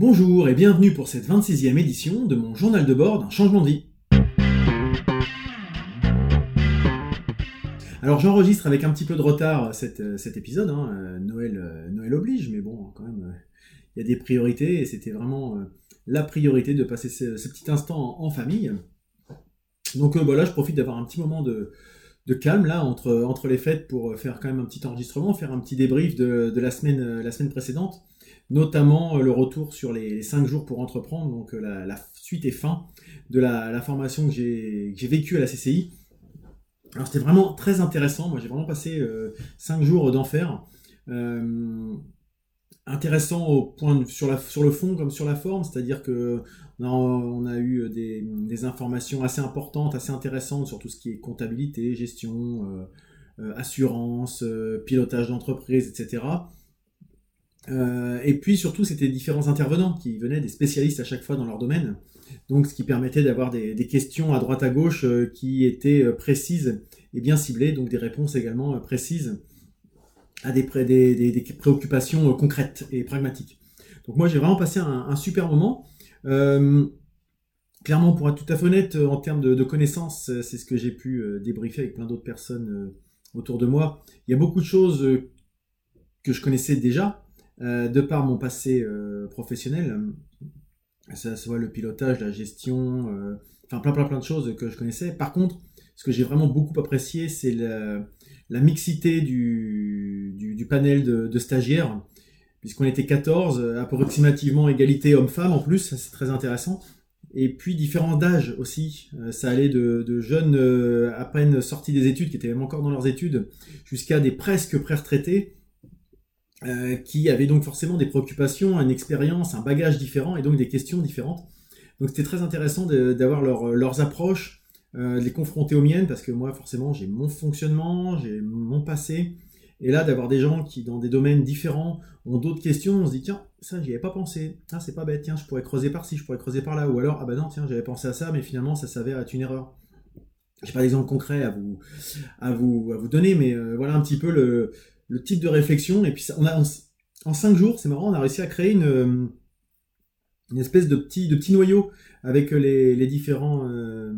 Bonjour et bienvenue pour cette 26e édition de mon journal de bord d'un changement de vie. Alors j'enregistre avec un petit peu de retard cet, épisode, hein, Noël, Noël oblige, mais bon, quand même, il y a des priorités et c'était vraiment la priorité de passer ce, petit instant en, famille. Donc voilà, je profite d'avoir un petit moment de, calme là entre, les fêtes pour faire quand même un petit enregistrement, faire un petit débrief de, la semaine précédente, notamment le retour sur les 5 jours pour entreprendre, donc la, suite et fin de la, formation que j'ai vécue à la CCI. Alors c'était vraiment très intéressant, moi j'ai vraiment passé 5 jours d'enfer. Euh, intéressant au point sur, le fond comme sur la forme, c'est-à-dire que on a, eu des, informations assez importantes, assez intéressantes sur tout ce qui est comptabilité, gestion, euh, euh, assurance, euh, pilotage d'entreprise, etc. et puis surtout, c'était différents intervenants qui venaient, des spécialistes à chaque fois dans leur domaine, donc ce qui permettait d'avoir des, questions à droite à gauche qui étaient précises et bien ciblées, donc des réponses également précises à des, préoccupations euh, concrètes et pragmatiques. Donc moi j'ai vraiment passé un, super moment. Euh, clairement, pour être tout à fait honnête, en termes de, connaissances, c'est ce que j'ai pu euh, débriefer avec plein d'autres personnes autour de moi. Il y a beaucoup de choses que je connaissais déjà, de par mon passé professionnel. Ça soit le pilotage, la gestion, enfin plein plein plein de choses que je connaissais. Par contre, ce que j'ai vraiment beaucoup apprécié, c'est la, mixité du, panel de, stagiaires, puisqu'on était 14, euh, approximativement égalité homme-femme en plus, c'est très intéressant. Et puis différents âges aussi, euh, ça allait de, jeunes euh, à peine sortis des études, qui étaient même encore dans leurs études, jusqu'à des presque pré-retraités, qui avaient donc forcément des préoccupations, une expérience, un bagage différent et donc des questions différentes. Donc c'était très intéressant d'avoir leurs approches, euh, de les confronter aux miennes, parce que moi, forcément, j'ai mon fonctionnement, j'ai mon passé. Et là, d'avoir des gens qui, dans des domaines différents, ont d'autres questions, on se dit, tiens, ça, j'y avais pas pensé. Ah, c'est pas bête, tiens, je pourrais creuser par ci, je pourrais creuser par là. Ou alors, ah bah non, tiens, j'avais pensé à ça, mais finalement, ça s'avère être une erreur. J'ai pas d'exemple concret à vous, à vous, à vous donner, mais euh, voilà un petit peu le, le, type de réflexion. Et puis, ça, on a, en, cinq jours, c'est marrant, on a réussi à créer une, une espèce de petit, de petit noyau avec les, les différents, euh,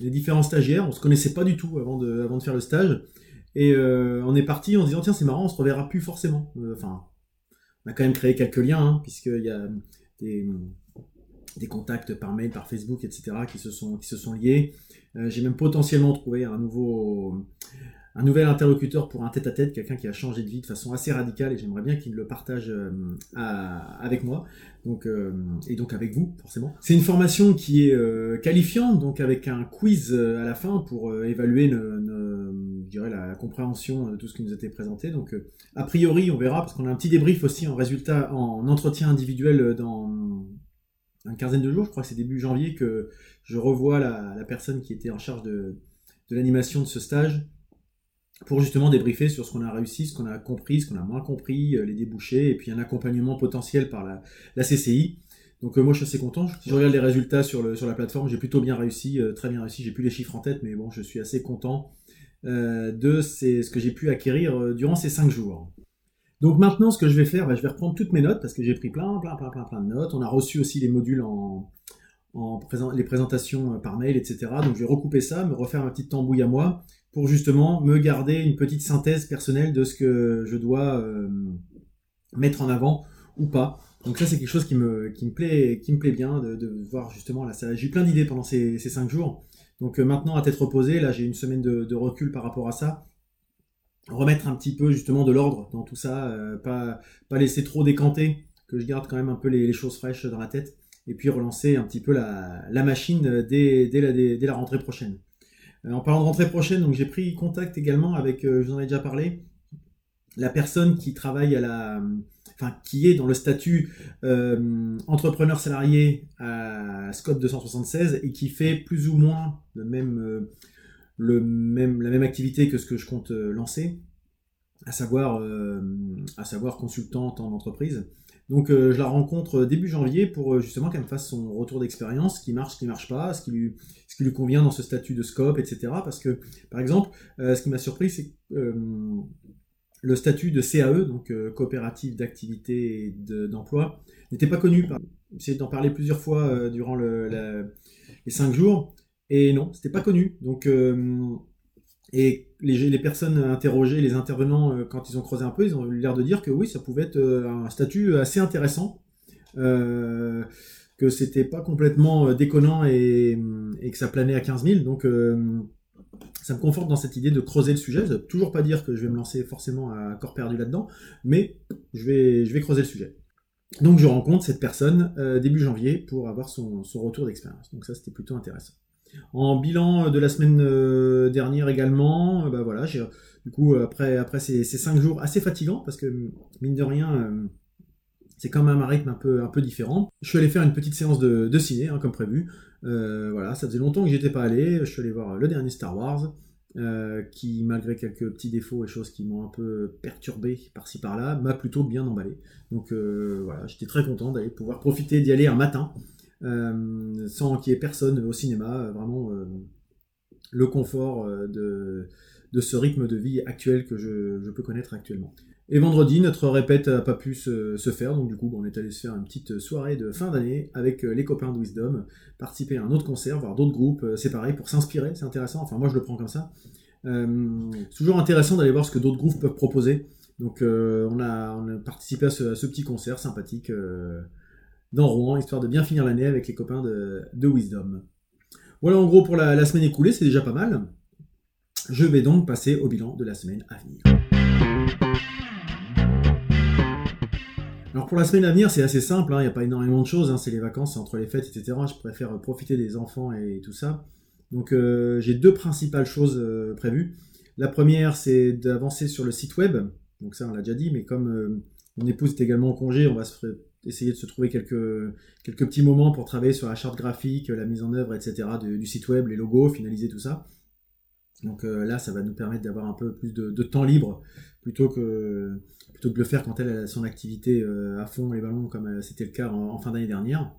les différents stagiaires. On se connaissait pas du tout avant de, avant de faire le stage. Et euh, on est parti en disant, tiens, c'est marrant, on se reverra plus forcément. Euh, enfin, on a quand même créé quelques liens, hein, puisqu'il y a des, des, contacts par mail, par Facebook, etc., qui se sont, qui se sont liés. J'ai même potentiellement trouvé un nouveau, un nouvel interlocuteur pour un tête-à-tête, quelqu'un qui a changé de vie de façon assez radicale et j'aimerais bien qu'il le partage euh, avec moi donc, euh, et donc avec vous forcément. C'est une formation qui est euh, qualifiante, donc avec un quiz à la fin pour évaluer je dirais, la, compréhension de tout ce qui nous a été présenté. Donc a priori on verra parce qu'on a un petit débrief aussi en résultat, en entretien individuel dans une quinzaine de jours, je crois que c'est début janvier que je revois la, personne qui était en charge de l'animation de ce stage pour justement débriefer sur ce qu'on a réussi, ce qu'on a compris, ce qu'on a moins compris, euh, les débouchés, et puis un accompagnement potentiel par la, CCI. Donc euh, moi je suis assez content. Je regarde les résultats sur, la plateforme, j'ai plutôt bien réussi, euh, très bien réussi. J'ai plus les chiffres en tête, mais bon, je suis assez content de ce que j'ai pu acquérir durant ces cinq jours. Donc maintenant, ce que je vais faire, bah, je vais reprendre toutes mes notes parce que j'ai pris plein, plein, plein, plein, plein de notes. On a reçu aussi les modules en, en les présentations par mail, etc. Donc je vais recouper ça, me refaire ma petite tambouille à moi pour justement me garder une petite synthèse personnelle de ce que je dois euh, mettre en avant ou pas. Donc ça c'est quelque chose qui me, plaît, qui me plaît bien de, voir justement là. J'ai eu plein d'idées pendant ces, cinq jours. Donc euh, maintenant à tête reposée, là j'ai une semaine de, recul par rapport à ça. Remettre un petit peu justement de l'ordre dans tout ça, euh, pas, laisser trop décanter, que je garde quand même un peu les, choses fraîches dans la tête, et puis relancer un petit peu la, machine dès la rentrée prochaine. Euh, en parlant de rentrée prochaine, donc j'ai pris contact également avec, euh, je vous en ai déjà parlé, la personne qui travaille à la, enfin qui est dans le statut euh, entrepreneur salarié à Scope 276 et qui fait plus ou moins le même, le même, la même activité que ce que je compte lancer, à savoir, à savoir consultante en entreprise. Donc je la rencontre début janvier pour justement qu'elle me fasse son retour d'expérience, ce qui marche, ce qui marche pas, ce qui lui, convient dans ce statut de scope, etc. Parce que, par exemple, euh, ce qui m'a surpris, c'est qu'elle le statut de CAE, donc coopérative d'activité et d'emploi, n'était pas connu. J'ai essayé d'en parler plusieurs fois durant les cinq jours, et non, c'était pas connu. Donc, et les, personnes interrogées, les intervenants, quand ils ont creusé un peu, ils ont eu l'air de dire que oui, ça pouvait être un statut assez intéressant. Euh, que c'était pas complètement euh, déconnant et, que ça planait à 15 000. Donc euh, ça me conforte dans cette idée de creuser le sujet. Ça veut toujours pas dire que je vais me lancer forcément à corps perdu là-dedans, mais je vais creuser le sujet. Donc je rencontre cette personne début janvier pour avoir son, retour d'expérience. Donc ça c'était plutôt intéressant. En bilan de la semaine dernière également, bah voilà, du coup après ces, cinq jours assez fatigants parce que mine de rien c'est quand même un rythme un peu, différent. Je suis allé faire une petite séance de, de ciné, hein, comme prévu. Euh, voilà, ça faisait longtemps que j'étais pas allé. Je suis allé voir le dernier Star Wars, euh, qui, malgré quelques petits défauts et choses qui m'ont un peu perturbé par-ci par-là, m'a plutôt bien emballé. Donc euh, voilà, j'étais très content d'aller pouvoir profiter d'y aller un matin, sans qu'il y ait personne au cinéma. Vraiment, le confort de, ce rythme de vie actuel que je, peux connaître actuellement. Et vendredi, notre répète n'a pas pu se, faire, donc du coup, on est allé se faire une petite soirée de fin d'année avec euh, les copains de Wisdom, participer à un autre concert, voir d'autres groupes, euh, c'est pareil, pour s'inspirer, c'est intéressant, enfin moi je le prends comme ça. Euh, c'est toujours intéressant d'aller voir ce que d'autres groupes peuvent proposer. Donc on, a, participé à ce, petit concert sympathique dans Rouen, histoire de bien finir l'année avec les copains de, Wisdom. Voilà en gros pour la semaine écoulée, c'est déjà pas mal. Je vais donc passer au bilan de la semaine à venir. Alors pour la semaine à venir, c'est assez simple, hein, il n'y a pas énormément de choses, hein, c'est les vacances, entre les fêtes, etc. Je préfère profiter des enfants et tout ça. Donc euh, j'ai deux principales choses euh, prévues. La première, c'est d'avancer sur le site web. Donc ça, on l'a déjà dit, mais comme euh, mon épouse est également en congé, on va essayer de se trouver quelques, quelques petits moments pour travailler sur la charte graphique, la mise en œuvre, etc. du site web, les logos, finaliser tout ça. Donc là, ça va nous permettre d'avoir un peu plus de temps libre plutôt que plutôt de le faire quand elle a son activité euh, à fond les ballons comme euh, c'était le cas en, fin d'année dernière.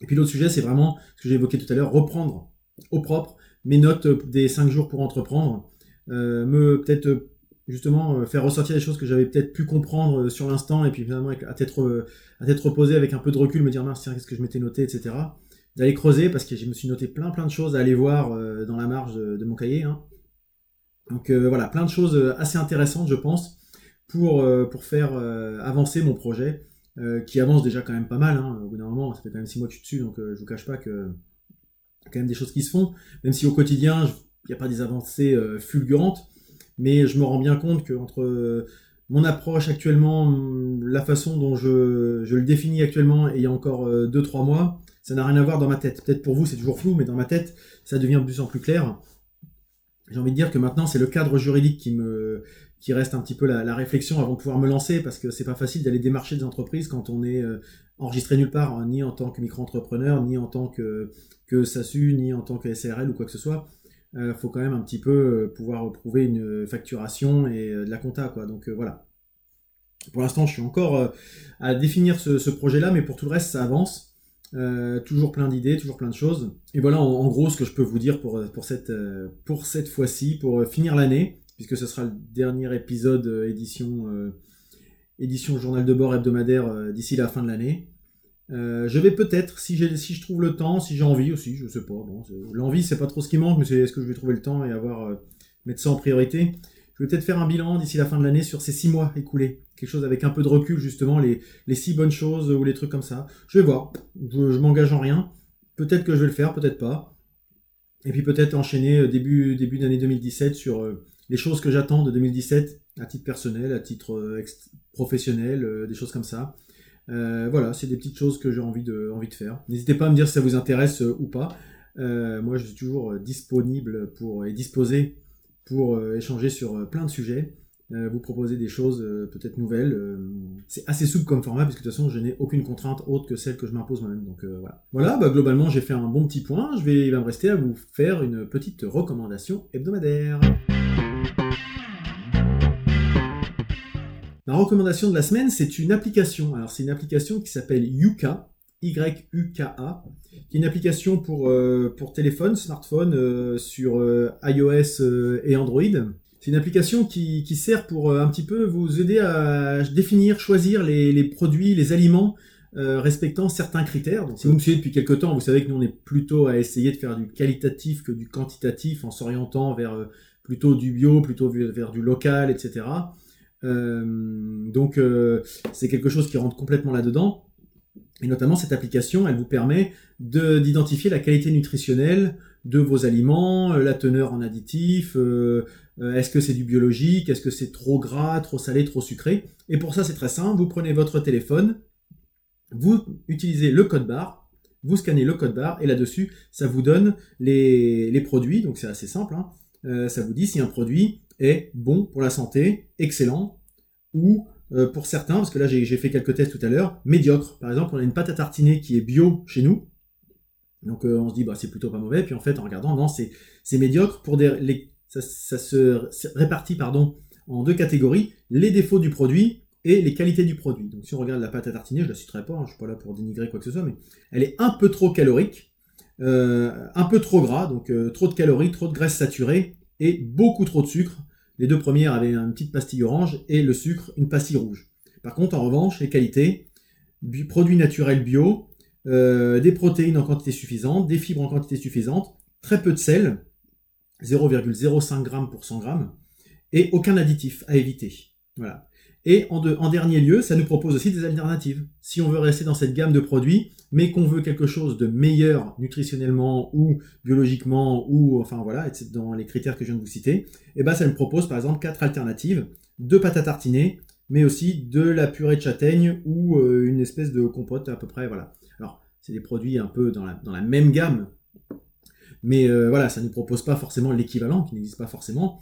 Et puis l'autre sujet, c'est vraiment ce que j'ai évoqué tout à l'heure, reprendre au propre mes notes des 5 jours pour entreprendre, euh, me peut-être justement faire ressortir des choses que j'avais peut-être pu comprendre sur l'instant et puis finalement à tête, à reposée avec un peu de recul me dire mince tiens qu'est-ce que je m'étais noté etc d'aller creuser parce que je me suis noté plein plein de choses à aller voir dans la marge de, mon cahier hein. donc voilà plein de choses assez intéressantes je pense pour, euh, faire euh, avancer mon projet, euh, qui avance déjà quand même pas mal. Hein. Au bout d'un moment, ça fait quand même six mois que je suis dessus, donc je vous cache pas que y a quand même des choses qui se font, même si au quotidien, il n'y a pas des avancées fulgurantes, mais je me rends bien compte que entre mon approche actuellement, la façon dont je, je le définis actuellement, et il y a encore 2-3 mois, ça n'a rien à voir dans ma tête. Peut-être pour vous, c'est toujours flou, mais dans ma tête, ça devient de plus en plus clair. J'ai envie de dire que maintenant, c'est le cadre juridique qui me, qui reste un petit peu la, réflexion avant de pouvoir me lancer, parce que c'est pas facile d'aller démarcher des entreprises quand on est euh, enregistré nulle part, hein, ni en tant que micro-entrepreneur, ni en tant que, que SASU, ni en tant que SARL ou quoi que ce soit. Il euh, faut quand même un petit peu euh, pouvoir prouver une facturation et de la compta, quoi. Donc voilà. Pour l'instant, je suis encore à définir ce, projet-là, mais pour tout le reste, ça avance. toujours plein d'idées, toujours plein de choses. Et voilà en, gros ce que je peux vous dire pour, pour cette, pour cette fois-ci, pour finir l'année puisque ce sera le dernier épisode euh, édition, euh, édition journal de bord hebdomadaire euh, d'ici la fin de l'année. Je vais peut-être, si, si je trouve le temps, si j'ai envie aussi, je sais pas. L'envie, c'est pas trop ce qui manque, mais c'est est-ce que je vais trouver le temps et avoir mettre ça en priorité? Je vais peut-être faire un bilan d'ici la fin de l'année sur ces six mois écoulés. Quelque chose avec un peu de recul, justement, les, les six bonnes choses ou les trucs comme ça. Je vais voir. Je, m'engage en rien. Peut-être que je vais le faire, peut-être pas. Et puis peut-être enchaîner début, début d'année 2017 sur les choses que j'attends de 2017 à titre personnel, à titre euh, professionnel, euh, des choses comme ça. Euh, voilà, c'est des petites choses que j'ai envie de, envie de faire. N'hésitez pas à me dire si ça vous intéresse ou pas. moi, je suis toujours disponible pour, et disposé pour échanger sur plein de sujets, vous proposer des choses peut-être nouvelles. c'est assez souple comme format, puisque de toute façon, je n'ai aucune contrainte autre que celle que je m'impose moi-même. Donc voilà. Voilà, bah, globalement, j'ai fait un bon petit point. Je vais, il va me rester à vous faire une petite recommandation hebdomadaire. La recommandation de la semaine, c'est une application. Alors, c'est une application qui s'appelle Yuka, Y-U-K-A, qui est une application pour, euh, pour téléphone, smartphone, euh, sur euh, iOS et Android. C'est une application qui, sert pour un petit peu vous aider à définir, choisir les, produits, les aliments respectant certains critères. Si vous me suivez depuis quelques temps, vous savez que nous on est plutôt à essayer de faire du qualitatif que du quantitatif en s'orientant vers plutôt du bio, plutôt vers du local, etc. donc c'est quelque chose qui rentre complètement là-dedans. Et notamment, cette application, elle vous permet d'identifier la qualité nutritionnelle de vos aliments, euh, la teneur en additifs, euh, euh, est-ce que c'est du biologique, est-ce que c'est trop gras, trop salé, trop sucré. Et pour ça, c'est très simple, vous prenez votre téléphone, vous utilisez le code barre, vous scannez le code barre, et là-dessus, ça vous donne les, produits, donc c'est assez simple, hein. Ça vous dit si un produit est bon pour la santé, excellent, ou euh, pour certains, parce que là j'ai fait quelques tests tout à l'heure, médiocre. Par exemple, on a une pâte à tartiner qui est bio chez nous. Donc euh, on se dit bah c'est plutôt pas mauvais. Puis en fait en regardant, non c'est médiocre pour des les, ça, se répartit pardon en deux catégories les défauts du produit et les qualités du produit. Donc si on regarde la pâte à tartiner, je la citerai pas, hein, je suis pas là pour dénigrer quoi que ce soit, mais elle est un peu trop calorique, euh, un peu trop gras, donc trop de calories, trop de graisse saturée et beaucoup trop de sucre. Les deux premières avaient une petite pastille orange et le sucre, une pastille rouge. Par contre, en revanche, les qualités, produits naturels bio, euh, des protéines en quantité suffisante, des fibres en quantité suffisante, très peu de sel, 0,05 g pour 100 g, et aucun additif à éviter. Voilà. Et en, dernier lieu, ça nous propose aussi des alternatives. Si on veut rester dans cette gamme de produits, mais qu'on veut quelque chose de meilleur nutritionnellement ou biologiquement ou enfin voilà, dans les critères que je viens de vous citer, eh ben ça nous propose par exemple quatre alternatives de pâte à tartiner, mais aussi de la purée de châtaigne ou euh, une espèce de compote à peu près voilà. Alors c'est des produits un peu dans la, dans la même gamme, mais euh, voilà, ça ne nous propose pas forcément l'équivalent qui n'existe pas forcément.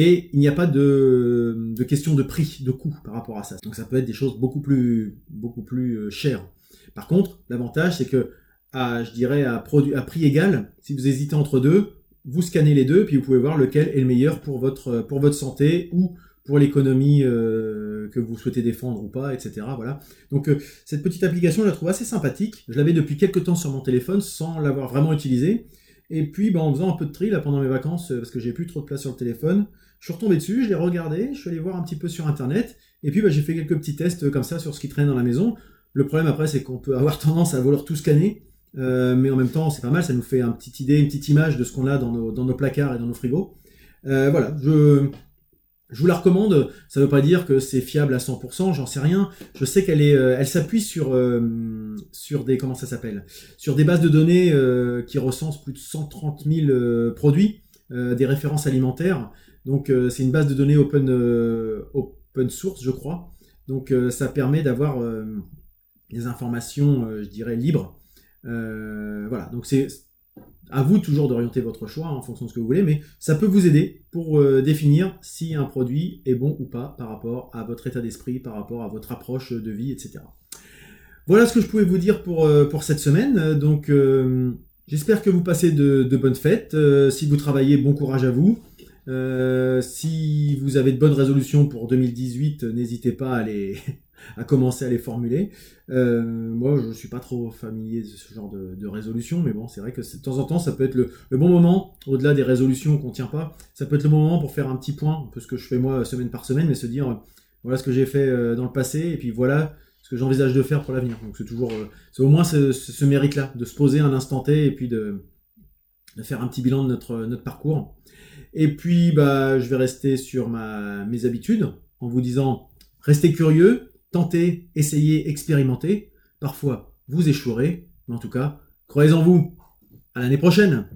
Et il n'y a pas de, question de prix, de coût par rapport à ça. Donc ça peut être des choses beaucoup plus, beaucoup plus euh, chères. Par contre, l'avantage, c'est que, je dirais, à, à prix égal, si vous hésitez entre deux, vous scannez les deux, puis vous pouvez voir lequel est le meilleur pour votre, pour votre santé ou pour l'économie euh, que vous souhaitez défendre ou pas, etc. Voilà. Donc euh, cette petite application, je la trouve assez sympathique. Je l'avais depuis quelques temps sur mon téléphone sans l'avoir vraiment utilisée. Et puis, ben, en faisant un peu de tri là pendant mes vacances, parce que j'ai plus trop de place sur le téléphone, je suis retombé dessus, je l'ai regardé, je suis allé voir un petit peu sur internet, et puis ben, j'ai fait quelques petits tests comme ça sur ce qui traîne dans la maison. Le problème après, c'est qu'on peut avoir tendance à vouloir tout scanner, euh, mais en même temps, c'est pas mal, ça nous fait une petite idée, une petite image de ce qu'on a dans nos, placards et dans nos frigos. Euh, voilà, je, vous la recommande. Ça ne veut pas dire que c'est fiable à 100%, j'en sais rien. Je sais qu'elle euh, s'appuie sur des comment ça s'appelle, sur des bases de données qui recensent plus de 130 000 produits, des références alimentaires. Donc c'est une base de données open open source, je crois. Donc ça permet d'avoir des informations, euh, je dirais, libres. Euh, voilà, donc c'est à vous toujours d'orienter votre choix en fonction de ce que vous voulez, mais ça peut vous aider pour euh, définir si un produit est bon ou pas par rapport à votre état d'esprit, par rapport à votre approche de vie, etc. Voilà ce que je pouvais vous dire pour, pour cette semaine. Donc j'espère que vous passez de bonnes fêtes. si vous travaillez, bon courage à vous. Si vous avez de bonnes résolutions pour 2018, n'hésitez pas à les, à commencer à les formuler. Euh, moi, je suis pas trop familier de ce genre de, résolution, mais bon, c'est vrai que de temps en temps, ça peut être le, bon moment, au-delà des résolutions qu'on tient pas, ça peut être le bon moment pour faire un petit point, un peu ce que je fais moi semaine par semaine, mais se dire, euh, voilà ce que j'ai fait euh, dans le passé, et puis voilà ce que j'envisage de faire pour l'avenir. Donc c'est toujours, c'est au moins ce, mérite-là, de se poser un instant T, et puis de, de faire un petit bilan de notre, notre parcours. Et puis, bah, je vais rester sur ma, mes habitudes, en vous disant, restez curieux, tentez, essayez, expérimentez. Parfois, vous échouerez, mais en tout cas, croyez en vous. À l'année prochaine!